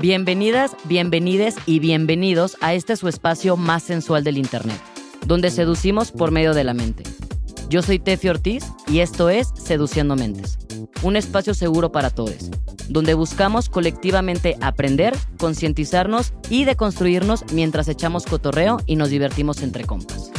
Bienvenidas, bienvenides y bienvenidos a este su espacio más sensual del Internet, donde seducimos por medio de la mente. Yo soy Tefi Ortiz y esto es Seduciendo Mentes, un espacio seguro para todos, donde buscamos colectivamente aprender, concientizarnos y deconstruirnos mientras echamos cotorreo y nos divertimos entre compas.